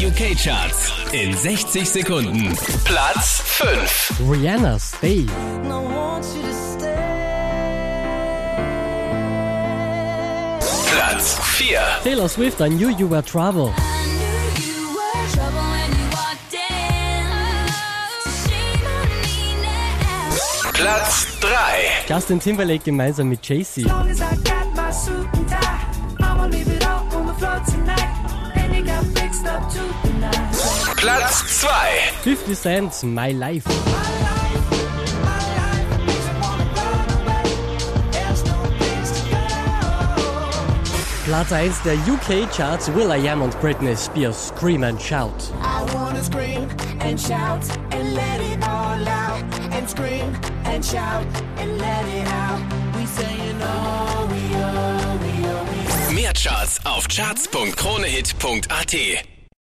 UK-Charts in 60 Sekunden. Platz 5. Rihanna, Stay. Platz 4. Taylor Swift, I Knew You Were Trouble. Platz 3. Justin Timberlake gemeinsam mit Jay-Z. Platz 2. 50 Cent, My Life. Platz 1 der UK-Charts, Will I Am und Britney Spears, Scream and Shout. I wanna scream and shout and let it all out. And scream and shout and let it out. We saying oh, we oh, we oh, we oh. Mehr Charts auf charts.kronehit.at.